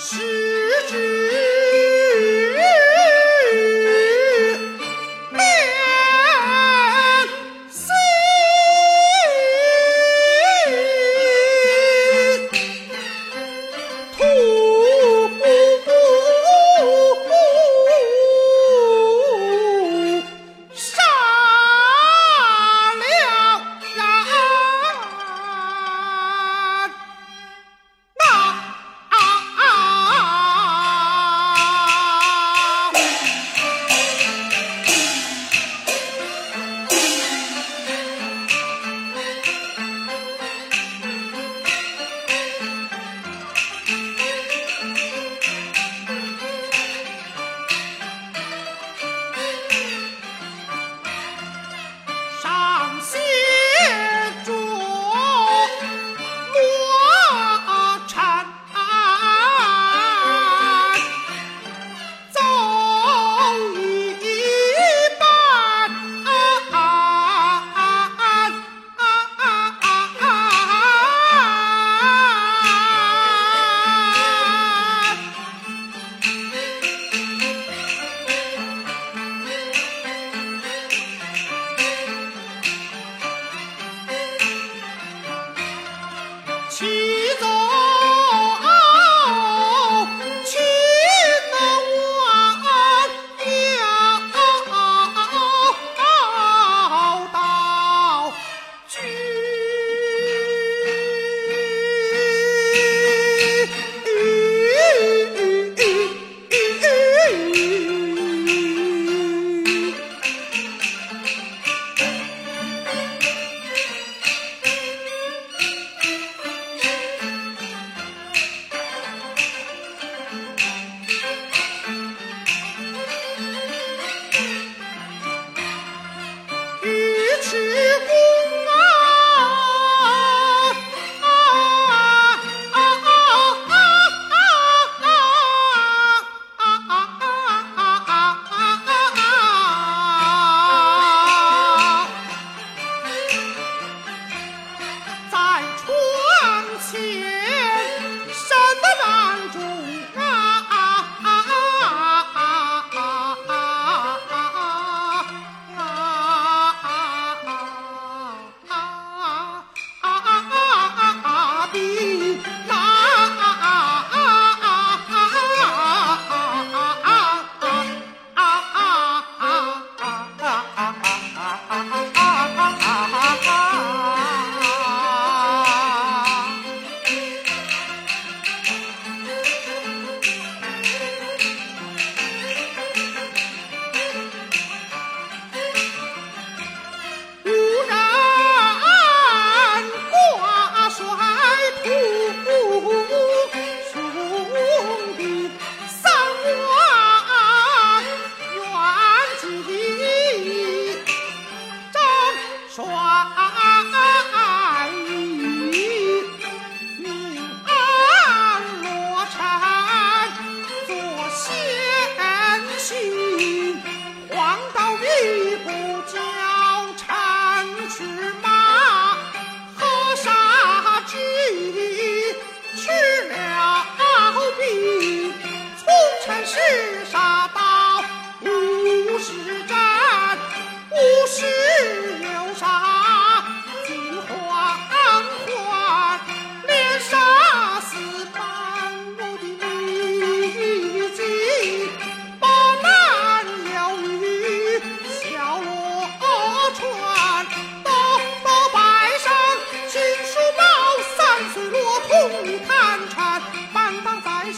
十指。起走。是故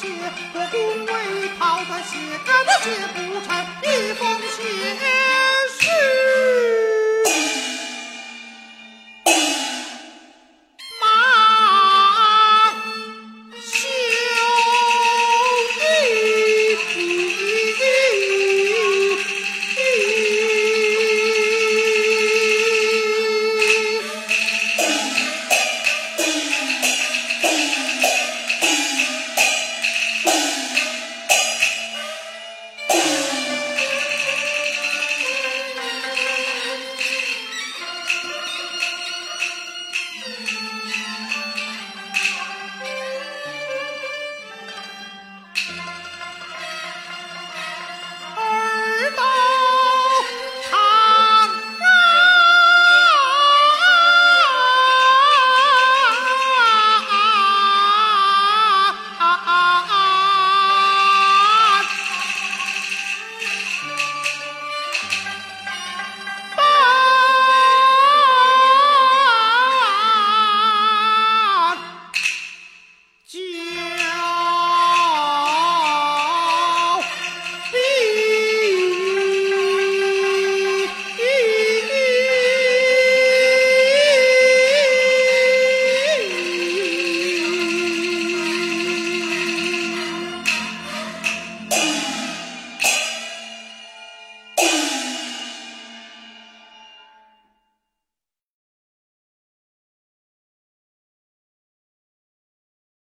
写我公威讨他谢干爹写不成一封血书